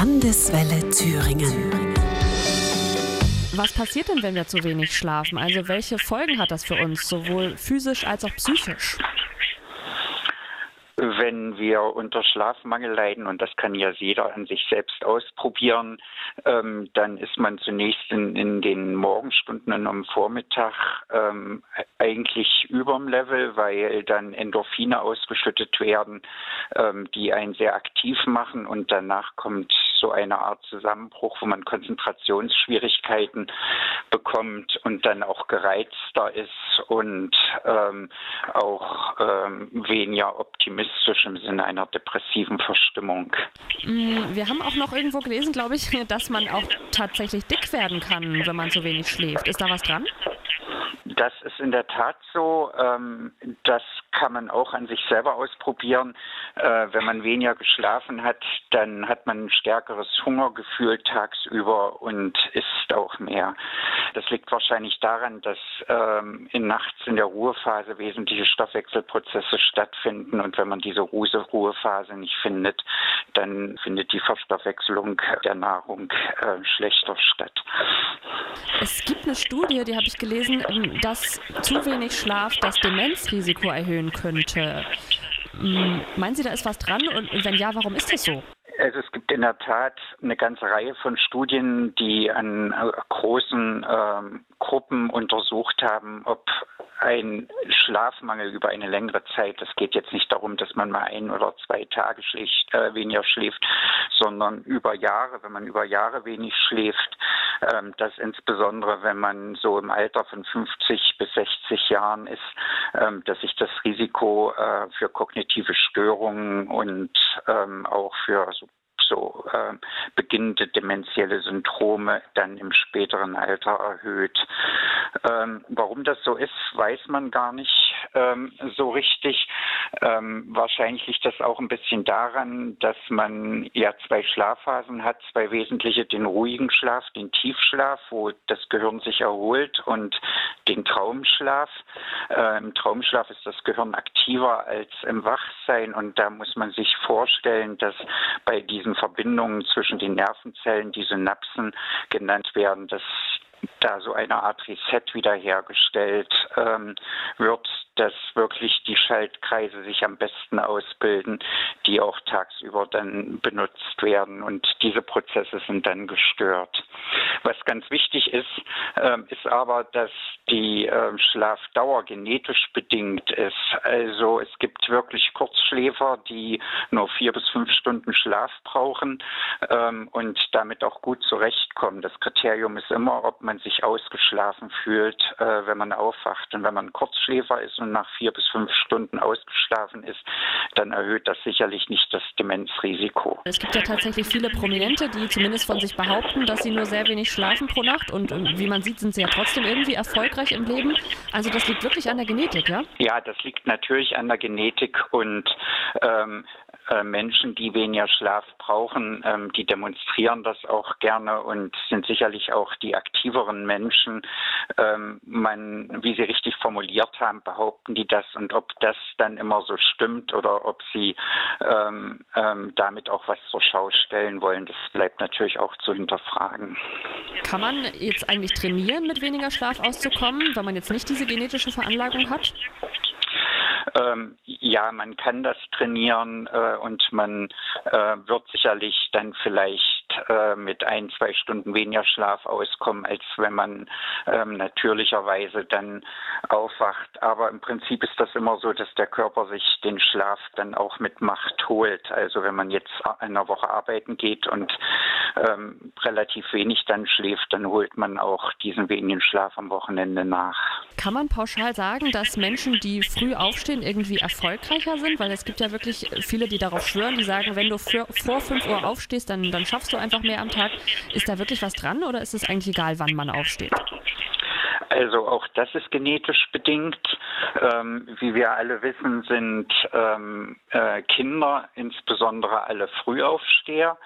Landeswelle Thüringen. Was passiert denn, wenn wir zu wenig schlafen? Also welche Folgen hat das für uns, sowohl physisch als auch psychisch? wenn wir unter Schlafmangel leiden, und das kann ja jeder an sich selbst ausprobieren, ähm, dann ist man zunächst in, in, den Morgenstunden und am Vormittag ähm, eigentlich überm Level, weil dann Endorphine ausgeschüttet werden, ähm, die einen sehr aktiv machen und danach kommt so eine Art Zusammenbruch, wo man Konzentrationsschwierigkeiten bekommt und dann auch gereizter ist und ähm, auch ähm, weniger optimistisch im Sinne einer depressiven Verstimmung. Mm, wir haben auch noch irgendwo gelesen, glaube ich, dass man auch tatsächlich dick werden kann, wenn man zu wenig schläft. Ist da was dran? Das ist in der Tat so. Ähm, das kann man auch an sich selber ausprobieren. Äh, wenn man weniger geschlafen hat, dann hat man ein stärkeres Hungergefühl tagsüber und isst auch mehr. Das liegt wahrscheinlich daran, dass ähm, in nachts in der Ruhephase wesentliche Stoffwechselprozesse stattfinden und wenn man diese Ruhephase nicht findet, dann findet die Verstoffwechselung der Nahrung äh, schlechter statt. Es gibt eine Studie, die habe ich gelesen, ähm, dass zu wenig Schlaf das Demenzrisiko erhöhen könnte. Hm, meinen Sie, da ist was dran? Und wenn ja, warum ist das so? Also es gibt in der Tat eine ganze Reihe von Studien, die an äh, großen ähm, Gruppen untersucht haben, ob ein Schlafmangel über eine längere Zeit, es geht jetzt nicht darum, dass man mal ein oder zwei Tage schläft, äh, weniger schläft, sondern über Jahre, wenn man über Jahre wenig schläft, ähm, dass insbesondere wenn man so im Alter von 50 bis 60 Jahren ist, ähm, dass sich das Risiko äh, für kognitive Störungen und ähm, auch für so so äh, beginnende dementielle Syndrome dann im späteren Alter erhöht. Ähm, warum das so ist, weiß man gar nicht ähm, so richtig. Ähm, wahrscheinlich liegt das auch ein bisschen daran, dass man ja zwei Schlafphasen hat, zwei wesentliche, den ruhigen Schlaf, den Tiefschlaf, wo das Gehirn sich erholt und den Traumschlaf. Äh, Im Traumschlaf ist das Gehirn aktiver als im Wachsein und da muss man sich vorstellen, dass bei diesen Verbindungen zwischen den Nervenzellen, die Synapsen genannt werden, dass da so eine Art Reset wiederhergestellt ähm, wird, Schaltkreise sich am besten ausbilden, die auch tagsüber dann benutzt werden und diese Prozesse sind dann gestört. Was ganz wichtig ist, äh, ist aber, dass die äh, Schlafdauer genetisch bedingt ist. Also es gibt wirklich Kurzschläfer, die nur vier bis fünf Stunden Schlaf brauchen ähm, und damit auch gut zurechtkommen. Das Kriterium ist immer, ob man sich ausgeschlafen fühlt, äh, wenn man aufwacht. Und wenn man Kurzschläfer ist und nach vier bis fünf Stunden ausgeschlafen ist, dann erhöht das sicherlich nicht das Demenzrisiko. Es gibt ja tatsächlich viele Prominente, die zumindest von sich behaupten, dass sie nur sehr wenig schlafen pro Nacht. Und wie man sieht, sind sie ja trotzdem irgendwie erfolgreich im Leben. Also das liegt wirklich an der Genetik, ja? Ja, das liegt natürlich an der Genetik und ähm, äh, Menschen, die weniger Schlaf brauchen, ähm, die demonstrieren das auch gerne und sind sicherlich auch die aktiveren Menschen. Ähm, man, wie Sie richtig formuliert haben, behaupten die das und ob das dann immer so stimmt oder ob sie ähm, ähm, damit auch was zur Schau stellen wollen, das bleibt natürlich auch zu hinterfragen. Kann man jetzt eigentlich trainieren, mit weniger Schlaf auszukommen, wenn man jetzt nicht diese genetische Veranlagung hat? Ähm, ja, man kann das trainieren äh, und man äh, wird sicherlich dann vielleicht äh, mit ein, zwei Stunden weniger Schlaf auskommen, als wenn man ähm, natürlicherweise dann aufwacht. Aber im Prinzip ist das immer so, dass der Körper sich den Schlaf dann auch mit Macht holt. Also wenn man jetzt in einer Woche arbeiten geht und ähm, relativ wenig dann schläft, dann holt man auch diesen wenigen Schlaf am Wochenende nach. Kann man pauschal sagen, dass Menschen, die früh aufstehen, irgendwie erfolgreicher sind? Weil es gibt ja wirklich viele, die darauf schwören, die sagen, wenn du für, vor 5 Uhr aufstehst, dann, dann schaffst du einfach mehr am Tag. Ist da wirklich was dran oder ist es eigentlich egal, wann man aufsteht? Also auch das ist genetisch bedingt. Ähm, wie wir alle wissen, sind ähm, äh, Kinder, insbesondere alle Frühaufsteher.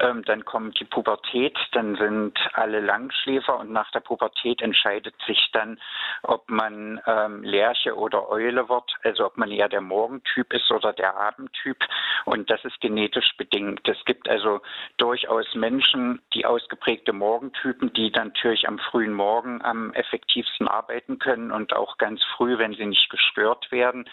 Ähm, dann kommt die Pubertät, dann sind alle Langschläfer und nach der Pubertät entscheidet sich dann, ob man ähm, Lerche oder Eule wird, also ob man eher der Morgentyp ist oder der Abendtyp. Und das ist genetisch bedingt. Es gibt also durchaus Menschen, die ausgeprägte Morgentypen, die natürlich am frühen Morgen am effektivsten arbeiten können und auch ganz früh, wenn sie nicht gestört werden.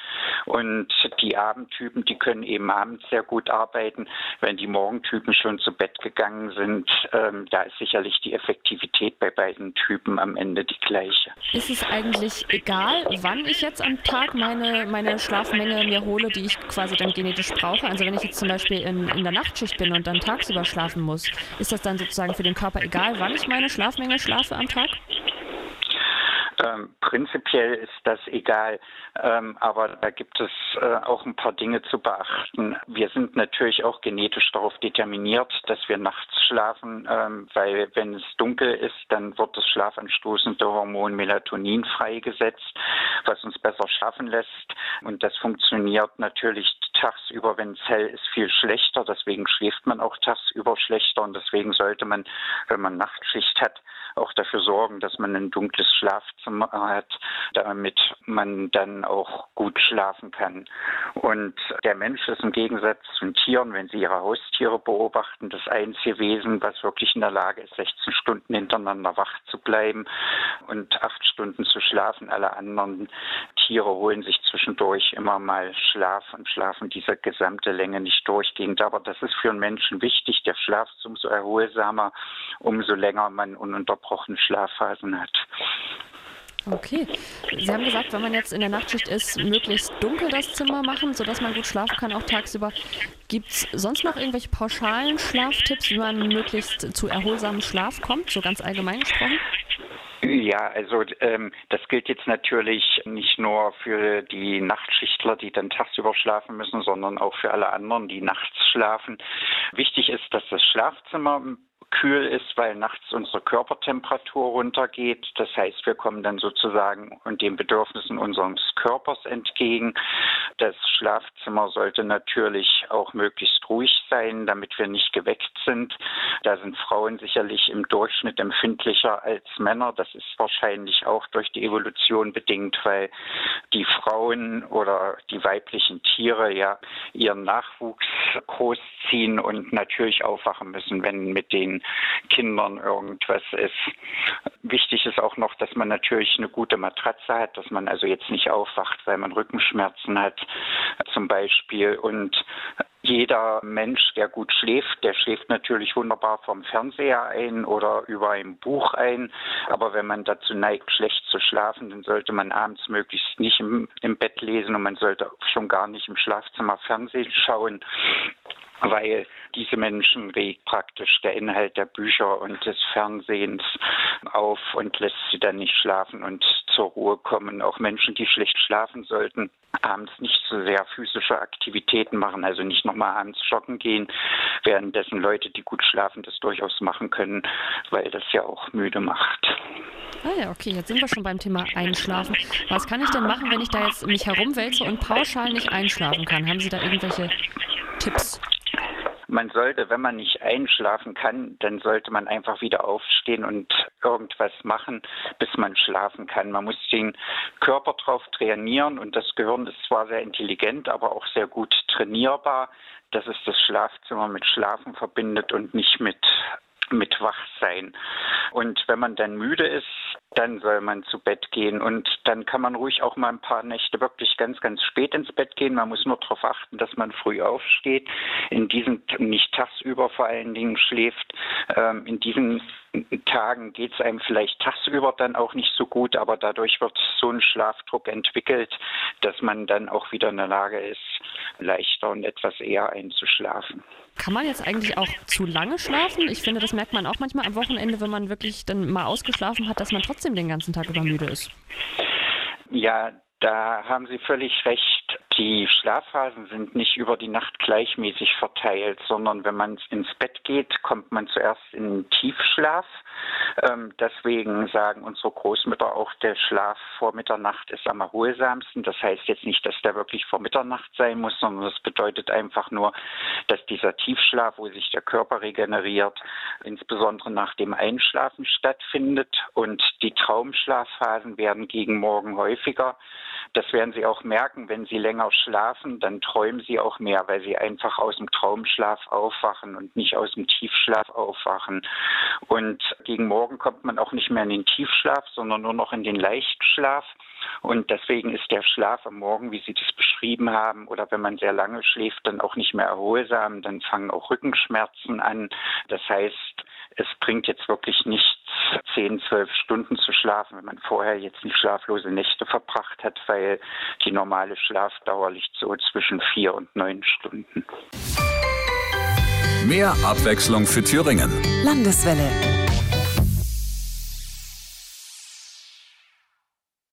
Und die Abendtypen, die können eben abends sehr gut arbeiten. Wenn die Morgentypen schon zu Bett gegangen sind, ähm, da ist sicherlich die Effektivität bei beiden Typen am Ende die gleiche. Ist es eigentlich egal, wann ich jetzt am Tag meine, meine Schlafmenge mir hole, die ich quasi dann genetisch brauche? Also wenn ich jetzt zum Beispiel in, in der Nachtschicht bin und dann tagsüber schlafen muss, ist das dann sozusagen für den Körper egal, wann ich meine Schlafmenge schlafe am Tag? Ähm, prinzipiell ist das egal, ähm, aber da gibt es äh, auch ein paar Dinge zu beachten. Wir sind natürlich auch genetisch darauf determiniert, dass wir nachts schlafen, ähm, weil wenn es dunkel ist, dann wird das schlafanstoßende Hormon Melatonin freigesetzt, was uns besser schlafen lässt. Und das funktioniert natürlich tagsüber, wenn es hell ist, viel schlechter. Deswegen schläft man auch tagsüber schlechter und deswegen sollte man, wenn man Nachtschicht hat, auch dafür sorgen, dass man ein dunkles Schlafzimmer hat, damit man dann auch gut schlafen kann. Und der Mensch ist im Gegensatz zu Tieren, wenn Sie Ihre Haustiere beobachten, das einzige Wesen, was wirklich in der Lage ist, 16 Stunden hintereinander wach zu bleiben und acht Stunden zu schlafen. Alle anderen Tiere holen sich zwischendurch immer mal Schlaf und schlafen diese gesamte Länge nicht durchgehend. Aber das ist für einen Menschen wichtig. Der Schlaf ist umso erholsamer, umso länger man ununterbrochene Schlafphasen hat. Okay. Sie haben gesagt, wenn man jetzt in der Nachtschicht ist, möglichst dunkel das Zimmer machen, sodass man gut schlafen kann, auch tagsüber. Gibt es sonst noch irgendwelche pauschalen Schlaftipps, wie man möglichst zu erholsamem Schlaf kommt, so ganz allgemein gesprochen? Ja, also ähm, das gilt jetzt natürlich nicht nur für die Nachtschichtler, die dann tagsüber schlafen müssen, sondern auch für alle anderen, die nachts schlafen. Wichtig ist, dass das Schlafzimmer kühl ist, weil nachts unsere Körpertemperatur runtergeht. Das heißt, wir kommen dann sozusagen und den Bedürfnissen unseres Körpers entgegen. Das Schlafzimmer sollte natürlich auch möglichst ruhig sein, damit wir nicht geweckt sind. Da sind Frauen sicherlich im Durchschnitt empfindlicher als Männer. Das ist wahrscheinlich auch durch die Evolution bedingt, weil die Frauen oder die weiblichen Tiere ja ihren Nachwuchs großziehen und natürlich aufwachen müssen, wenn mit den Kindern irgendwas ist. Wichtig ist auch noch, dass man natürlich eine gute Matratze hat, dass man also jetzt nicht aufwacht, weil man Rückenschmerzen hat zum Beispiel. Und jeder Mensch, der gut schläft, der schläft natürlich wunderbar vom Fernseher ein oder über ein Buch ein. Aber wenn man dazu neigt, schlecht zu schlafen, dann sollte man abends möglichst nicht im, im Bett lesen und man sollte schon gar nicht im Schlafzimmer Fernsehen schauen weil diese Menschen regt praktisch der Inhalt der Bücher und des Fernsehens auf und lässt sie dann nicht schlafen und zur Ruhe kommen. Auch Menschen, die schlecht schlafen sollten, abends nicht so sehr physische Aktivitäten machen, also nicht nochmal abends joggen gehen, währenddessen Leute, die gut schlafen, das durchaus machen können, weil das ja auch müde macht. Ah ja, okay, jetzt sind wir schon beim Thema Einschlafen. Was kann ich denn machen, wenn ich da jetzt mich herumwälze und pauschal nicht einschlafen kann? Haben Sie da irgendwelche Tipps? Man sollte, wenn man nicht einschlafen kann, dann sollte man einfach wieder aufstehen und irgendwas machen, bis man schlafen kann. Man muss den Körper drauf trainieren und das Gehirn ist zwar sehr intelligent, aber auch sehr gut trainierbar, dass es das Schlafzimmer mit Schlafen verbindet und nicht mit mit Wachsein. Und wenn man dann müde ist, dann soll man zu Bett gehen. Und dann kann man ruhig auch mal ein paar Nächte wirklich ganz, ganz spät ins Bett gehen. Man muss nur darauf achten, dass man früh aufsteht. In diesen, nicht tagsüber vor allen Dingen schläft. Ähm, in diesen Tagen geht es einem vielleicht tagsüber dann auch nicht so gut, aber dadurch wird so ein Schlafdruck entwickelt, dass man dann auch wieder in der Lage ist, leichter und etwas eher einzuschlafen. Kann man jetzt eigentlich auch zu lange schlafen? Ich finde, das merkt man auch manchmal am Wochenende, wenn man wirklich dann mal ausgeschlafen hat, dass man trotzdem den ganzen Tag über müde ist. Ja, da haben Sie völlig recht. Die Schlafphasen sind nicht über die Nacht gleichmäßig verteilt, sondern wenn man ins Bett geht, kommt man zuerst in Tiefschlaf. Ähm, deswegen sagen unsere Großmütter auch, der Schlaf vor Mitternacht ist am erholsamsten. Das heißt jetzt nicht, dass der wirklich vor Mitternacht sein muss, sondern das bedeutet einfach nur, dass dieser Tiefschlaf, wo sich der Körper regeneriert, insbesondere nach dem Einschlafen stattfindet. Und die Traumschlafphasen werden gegen Morgen häufiger. Das werden Sie auch merken, wenn Sie länger schlafen, dann träumen Sie auch mehr, weil Sie einfach aus dem Traumschlaf aufwachen und nicht aus dem Tiefschlaf aufwachen. Und gegen Morgen kommt man auch nicht mehr in den Tiefschlaf, sondern nur noch in den Leichtschlaf. Und deswegen ist der Schlaf am Morgen, wie Sie das beschrieben haben, oder wenn man sehr lange schläft, dann auch nicht mehr erholsam. Dann fangen auch Rückenschmerzen an. Das heißt, es bringt jetzt wirklich nichts, zehn, zwölf Stunden zu schlafen, wenn man vorher jetzt nicht schlaflose Nächte verbracht hat, weil die normale Schlafdauer liegt so zwischen vier und neun Stunden. Mehr Abwechslung für Thüringen. Landeswelle